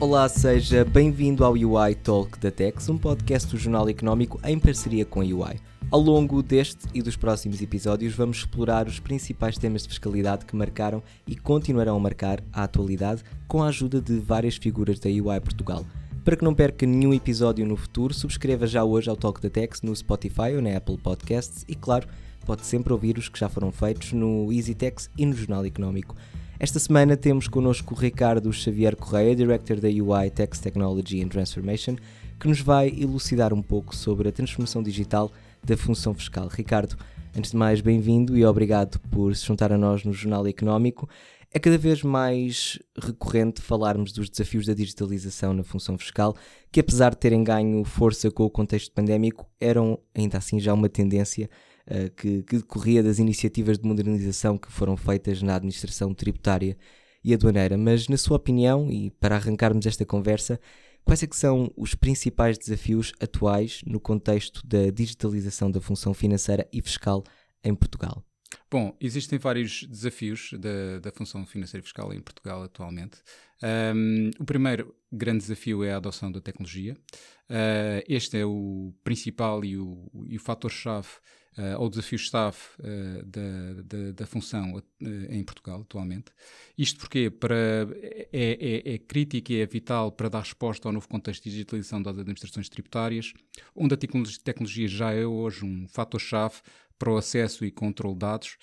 Olá, seja bem-vindo ao UI Talk da Tex, um podcast do Jornal Económico em parceria com a UI. Ao longo deste e dos próximos episódios, vamos explorar os principais temas de fiscalidade que marcaram e continuarão a marcar a atualidade com a ajuda de várias figuras da UI Portugal. Para que não perca nenhum episódio no futuro, subscreva já hoje ao Talk da Tex no Spotify ou na Apple Podcasts e, claro, pode sempre ouvir os que já foram feitos no EasyTex e no Jornal Económico. Esta semana temos connosco o Ricardo Xavier Correia, Director da UI Tax Technology and Transformation, que nos vai elucidar um pouco sobre a transformação digital da função fiscal. Ricardo, antes de mais, bem-vindo e obrigado por se juntar a nós no Jornal Económico. É cada vez mais recorrente falarmos dos desafios da digitalização na função fiscal, que apesar de terem ganho força com o contexto pandémico, eram ainda assim já uma tendência uh, que, que decorria das iniciativas de modernização que foram feitas na administração tributária e aduaneira. Mas, na sua opinião, e para arrancarmos esta conversa, quais é que são os principais desafios atuais no contexto da digitalização da função financeira e fiscal em Portugal? Bom, existem vários desafios da, da função financeira e fiscal em Portugal atualmente. Um, o primeiro grande desafio é a adoção da tecnologia. Uh, este é o principal e o, o fator-chave uh, ou desafio-chave uh, da, da, da, função uh, em Portugal atualmente. Isto porque para, é, é, é crítico e é vital para dar resposta ao novo contexto de digitalização das administrações tributárias, onde a tecnologia já é hoje um fator-chave para o acesso e controle de dados.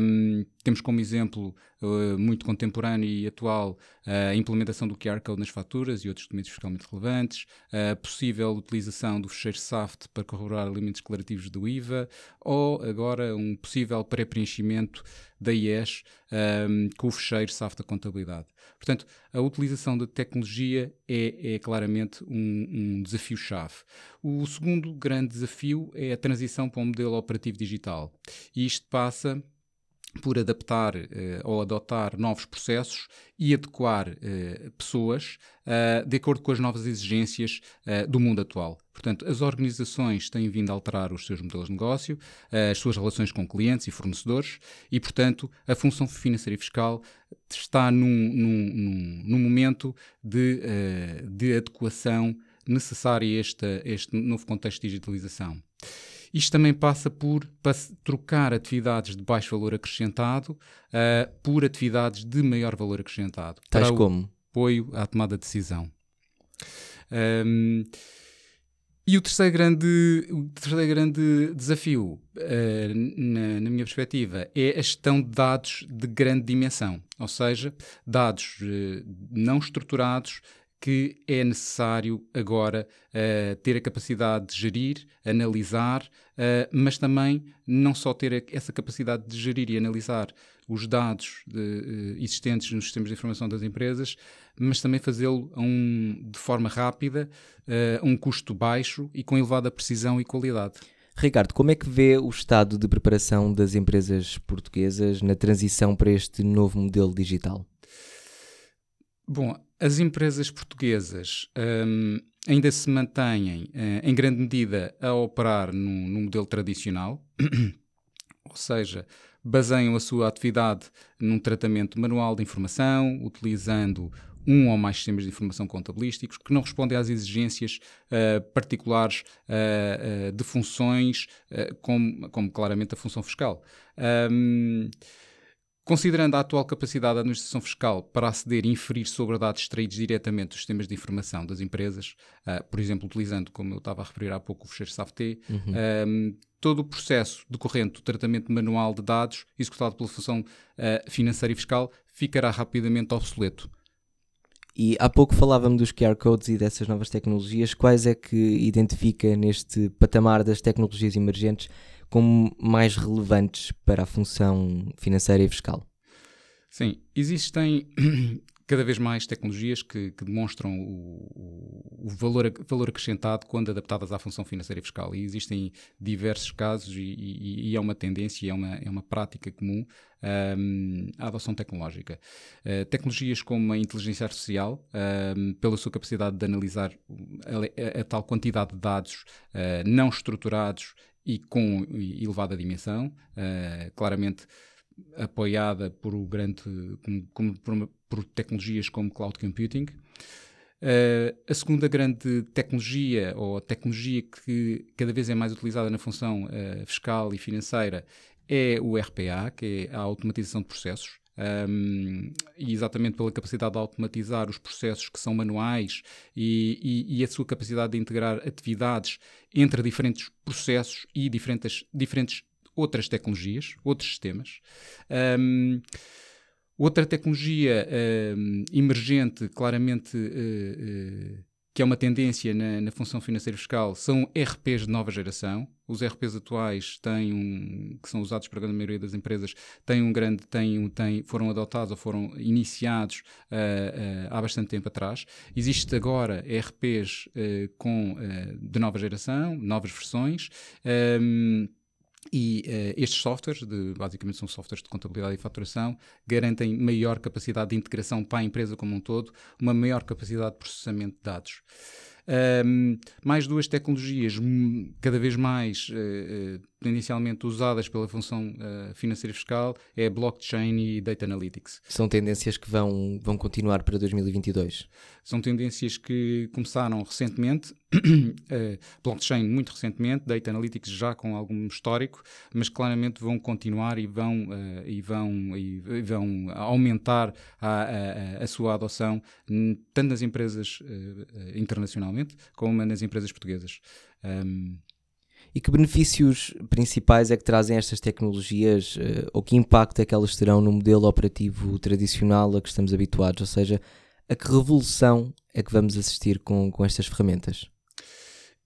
Um, temos como exemplo uh, muito contemporâneo e atual uh, a implementação do QR Code nas faturas e outros documentos fiscalmente relevantes, a possível utilização do fecheiro SAFT para corroborar elementos declarativos do IVA, ou agora um possível pré-preenchimento da IES um, com o fecheiro SAFT da contabilidade. Portanto, a utilização da tecnologia é, é claramente um, um desafio-chave. O segundo grande desafio é a transição para um modelo operativo digital. E isto passa por adaptar uh, ou adotar novos processos e adequar uh, pessoas uh, de acordo com as novas exigências do mundo atual. Portanto, as organizações têm vindo a alterar os seus modelos de negócio, as suas relações com clientes e fornecedores e, portanto, a função financeira e fiscal está num, num, num, momento de, de adequação necessária a este, este novo contexto de digitalização. Isto também passa por trocar atividades de baixo valor acrescentado uh, por atividades de maior valor acrescentado. Tais como? apoio à tomada de decisão. Um, e o terceiro grande, o terceiro grande desafio, uh, na, na, minha perspectiva, é a gestão de dados de grande dimensão, ou seja, dados uh, não estruturados que é necessário agora uh, ter a capacidade de gerir, analisar, uh, mas também não só ter essa capacidade de gerir e analisar os dados de, uh, existentes nos sistemas de informação das empresas, mas também fazê-lo um, de forma rápida, a um custo baixo e com elevada precisão e qualidade. Ricardo, como é que vê o estado de preparação das empresas portuguesas na transição para este novo modelo digital? Bom, as empresas portuguesas um, ainda se mantêm, uh, em grande medida, a operar no modelo tradicional, ou seja, baseiam a sua atividade num tratamento manual de informação, utilizando um ou mais sistemas de informação contabilísticos que não respondem às exigências uh, particulares uh, uh, de funções, como, como, claramente a função fiscal. Um, Considerando a atual capacidade da administração fiscal para aceder e inferir sobre dados extraídos diretamente dos sistemas de informação das empresas, uh, por exemplo, utilizando, como eu estava a referir há pouco, o fecheiro SAFT, uhum. um, todo o processo decorrente do tratamento manual de dados executado pela função uh, financeira e fiscal ficará rapidamente obsoleto. E há pouco falávamos dos QR codes e dessas novas tecnologias. Quais é que identifica neste patamar das tecnologias emergentes como mais relevantes para a função financeira e fiscal? Sim, existem cada vez mais tecnologias que, que demonstram o, o, valor, valor acrescentado quando adaptadas à função financeira e fiscal. E existem diversos casos e, e, e é uma tendência, é uma, é uma prática comum um, a adoção tecnológica. Uh, tecnologias como a inteligência artificial, um, pela sua capacidade de analisar a, a, a tal quantidade de dados uh, não estruturados e com elevada dimensão, uh, claramente apoiada por o grande como, como, por, por, tecnologias como cloud computing. Uh, a segunda grande tecnologia, ou tecnologia que cada vez é mais utilizada na função uh, fiscal e financeira, é o RPA, que é a automatização de processos. Um, e exatamente pela capacidade de automatizar os processos que são manuais e, e, e, a sua capacidade de integrar atividades entre diferentes processos e diferentes, diferentes outras tecnologias, outros sistemas. Um, outra tecnologia um, emergente, claramente uh, uh, que é uma tendência na, na, função financeira fiscal, são RPs de nova geração. Os RPs atuais têm um, que são usados para a grande maioria das empresas, têm um grande, têm, um, têm, foram adotados ou foram iniciados uh, uh, há bastante tempo atrás. Existe agora RPs uh, com, de nova geração, novas versões. Um, e uh, estes softwares, de, basicamente são softwares de contabilidade e faturação, garantem maior capacidade de integração para a empresa como um todo, uma maior capacidade de processamento de dados. Mais duas tecnologias cada vez mais uh, tendencialmente usadas pela função uh, financeira fiscal é blockchain e data analytics. São tendências que vão, vão continuar para 2022? São tendências que começaram recentemente, uh, blockchain muito recentemente, data analytics já com algum histórico, mas claramente vão continuar e vão, uh, e vão, e, vão aumentar a, a, a, sua adoção tanto nas empresas internacionalmente como nas empresas portuguesas. Um, e que benefícios principais é que trazem estas tecnologias uh, ou que impacto é que elas terão no modelo operativo tradicional a que estamos habituados? Ou seja, a que revolução é que vamos assistir com, com estas ferramentas?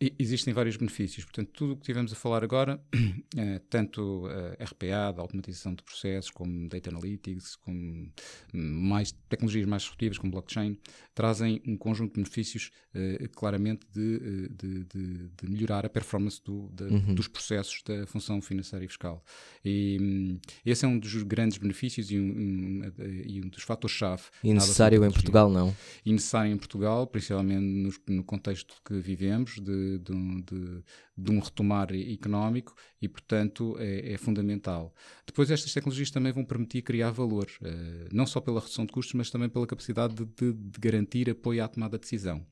Existem vários benefícios. Portanto, tudo o que tivemos a falar agora, eh, tanto eh, RPA, da automatização de processos, como Data Analytics, como mais tecnologias mais disruptivas, como blockchain, trazem um conjunto de benefícios eh, claramente de, de, de, de, melhorar a performance do, de, uhum. dos processos da função financeira e fiscal. E um, esse é um dos grandes benefícios e um, um, e um dos fatores-chave. E necessário em Portugal, não? E necessário em Portugal, principalmente no, no contexto que vivemos, de de, um, de, um retomar económico e, portanto, é, é, fundamental. Depois, estas tecnologias também vão permitir criar valor, uh, não só pela redução de custos, mas também pela capacidade de, de, garantir apoio à tomada de decisão.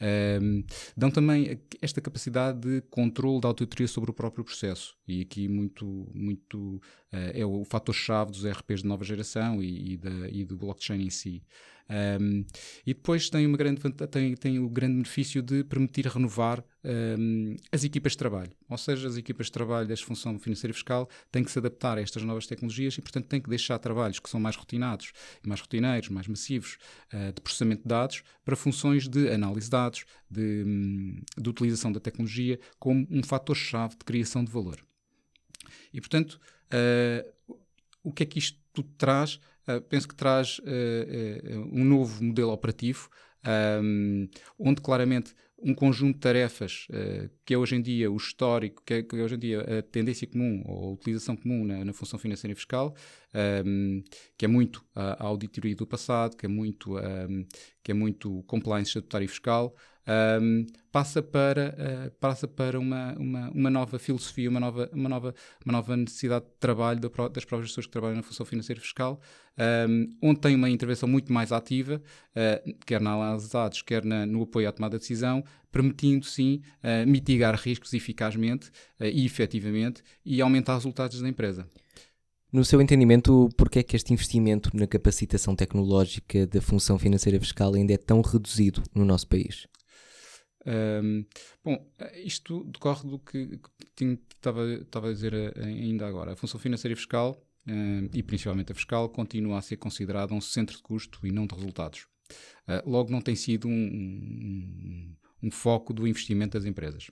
Um, ehm, dão também esta capacidade de controle da auditoria sobre o próprio processo. E aqui muito, muito uh, é o fator-chave dos RPs de nova geração e, e, da, e do blockchain em si. Um, e depois tem, uma grande, tem, tem o grande benefício de permitir renovar um, as equipas de trabalho. Ou seja, as equipas de trabalho desta função financeira e fiscal têm que se adaptar a estas novas tecnologias e, portanto, têm que deixar trabalhos que são mais rotinados, mais rotineiros, mais massivos, uh, de processamento de dados, para funções de análise de dados, de, um, de utilização da tecnologia como um fator-chave de criação de valor. E, portanto, uh, o que é que isto traz? Uh, penso que traz uh, um novo modelo operativo, um, onde claramente um conjunto de tarefas uh, que é hoje em dia o histórico, que é, que é, hoje em dia a tendência comum ou a utilização comum na, na função financeira e fiscal, um, que é muito a, a, auditoria do passado, que é muito, um, que é muito compliance estatutário e fiscal, um, passa para, uh, passa para uma, uma, uma, nova filosofia, uma nova, uma, nova, uma nova necessidade de trabalho das próprias pessoas que trabalham na função financeira e fiscal, um, onde tem uma intervenção muito mais ativa, uh, quer na análise de dados, quer na, no apoio à tomada de decisão, permitindo sim uh, mitigar riscos eficazmente e efetivamente e aumentar os resultados da empresa. No seu entendimento, por que é que este investimento na capacitação tecnológica da função financeira fiscal ainda é tão reduzido no nosso país? Um, bom, isto decorre do que, estava, a dizer eh, ainda agora. A função financeira fiscal, um, e principalmente a fiscal, continua a ser considerada um centro de custo e não de resultados. Uh, logo, não tem sido um, um, um, foco do investimento das empresas.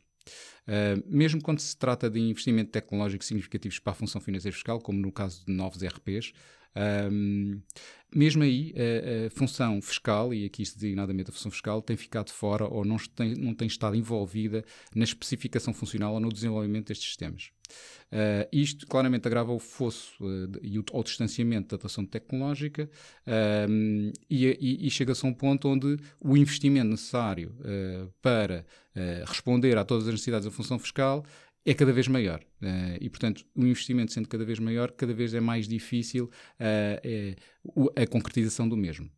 Uh, mesmo quando se trata de investimento tecnológico significativos para a função financeira fiscal, como no caso de novos RPs, um, mesmo aí, a, a, função fiscal, e aqui designadamente a função fiscal, tem ficado fora ou não tem, não tem estado envolvida na especificação funcional ou no desenvolvimento destes sistemas. Uh, isto claramente agrava o fosso uh, e o, o, distanciamento da atuação tecnológica uh, e, e, e chega-se a um ponto onde o investimento necessário para responder a todas as necessidades da função fiscal é cada vez maior. Uh, e, portanto, o investimento sendo cada vez maior, cada vez é mais difícil uh, é, a concretização do mesmo.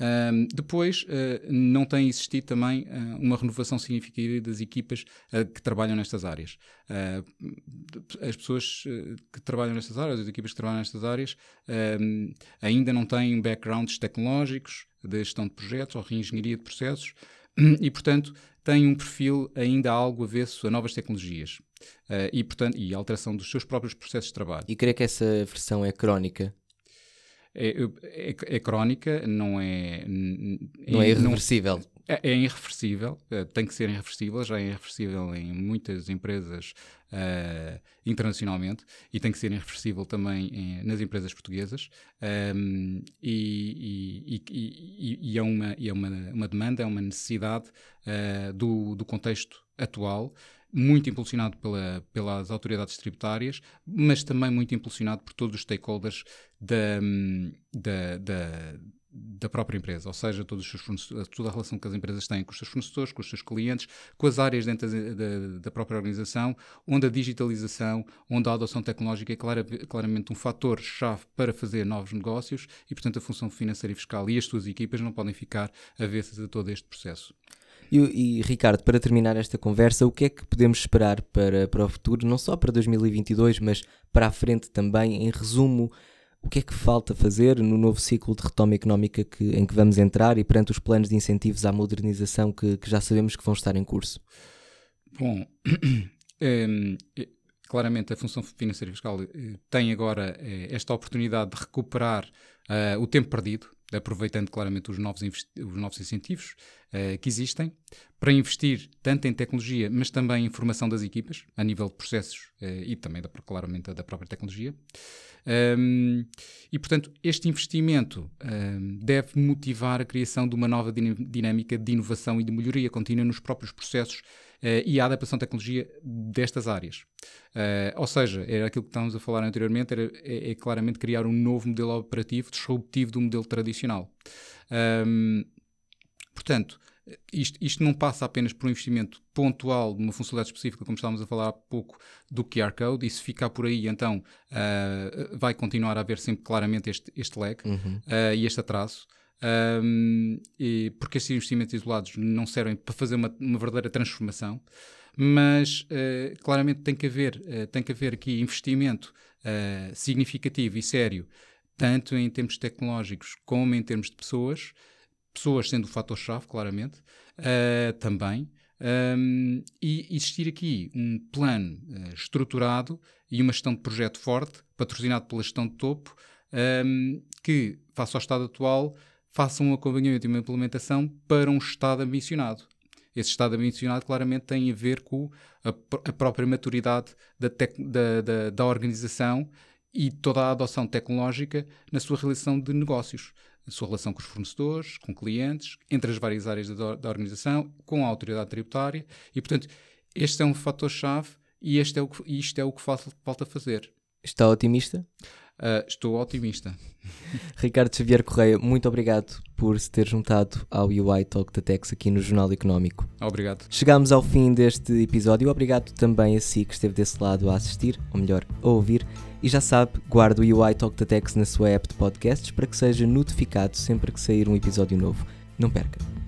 Um, depois, uh, não tem existido também uh, uma renovação significativa das equipas uh, que trabalham nestas áreas. as pessoas que trabalham nestas áreas, as equipas que trabalham nestas áreas, ainda não têm backgrounds tecnológicos de gestão de projetos ou reengenharia de processos e, portanto, têm um perfil ainda algo avesso a novas tecnologias. e, portanto, e alteração dos seus próprios processos de trabalho. E creio que essa versão é crónica é, é, é, crónica, não é. Não é irreversível. Não, é, é, irreversível, é, tem que ser irreversível, já é irreversível em muitas empresas uh, internacionalmente e tem que ser irreversível também em, nas empresas portuguesas. Um, e, e, e, e, é, uma, é uma, uma demanda, é uma necessidade uh, do, do contexto atual muito impulsionado pela, pelas autoridades tributárias, mas também muito impulsionado por todos os stakeholders da, da, da, da própria empresa, ou seja, todos os seus toda a relação que as empresas têm com os seus fornecedores, com os seus clientes, com as áreas dentro da, da, da própria organização, onde a digitalização, onde a adoção tecnológica é clara, claramente um fator-chave para fazer novos negócios e, portanto, a função financeira e fiscal e as suas equipas não podem ficar avessas a todo este processo. E, e, Ricardo, para terminar esta conversa, o que é que podemos esperar para, para o futuro, não só para 2022, mas para a frente também? Em resumo, o que é que falta fazer no novo ciclo de retoma económica que, em que vamos entrar e perante os planos de incentivos à modernização que, que já sabemos que vão estar em curso? Bom, é, claramente a função financeira e fiscal eh, tem agora é, esta oportunidade de recuperar uh, o tempo perdido aproveitando claramente os novos, os novos incentivos uh, que existem, para investir tanto em tecnologia, mas também em formação das equipas, a nível de processos uh, e também, da, claramente, da própria tecnologia. Um, e, portanto, este investimento um, deve motivar a criação de uma nova dinâmica de inovação e de melhoria contínua nos próprios processos e a adaptação da tecnologia destas áreas. Uh, ou seja, era aquilo que estávamos a falar anteriormente, era, é, é, claramente criar um novo modelo operativo disruptivo do modelo tradicional. Um, portanto, isto, isto, não passa apenas por um investimento pontual de uma funcionalidade específica, como estávamos a falar há pouco, do QR Code, e se ficar por aí, então uh, vai continuar a haver sempre claramente este, este lag uhum. uh, e este atraso. Um, e porque estes investimentos isolados não servem para fazer uma, uma verdadeira transformação, mas uh, claramente tem que haver, uh, tem que haver aqui investimento uh, significativo e sério, tanto em termos tecnológicos como em termos de pessoas, pessoas sendo o fator-chave, claramente, também. Um, e existir aqui um plano estruturado e uma gestão de projeto forte, patrocinado pela gestão de topo, um, que, face ao estado atual, façam um acompanhamento e uma implementação para um Estado ambicionado. Esse Estado ambicionado claramente tem a ver com a, a própria maturidade da, da, da, da, organização e toda a adoção tecnológica na sua realização de negócios, a sua relação com os fornecedores, com clientes, entre as várias áreas da, da organização, com a autoridade tributária e, portanto, este é um fator-chave e este é o que, isto é o que falta fazer. Está otimista? Uh, estou otimista. Ricardo Xavier Correia, muito obrigado por se ter juntado ao UI Talk da Tex aqui no Jornal Económico. Obrigado. Chegamos ao fim deste episódio. Obrigado também a si que esteve desse lado a assistir, ou melhor, a ouvir. E já sabe, guarde o UI Talk da Tex na sua app de podcasts para que seja notificado sempre que sair um episódio novo. Não perca.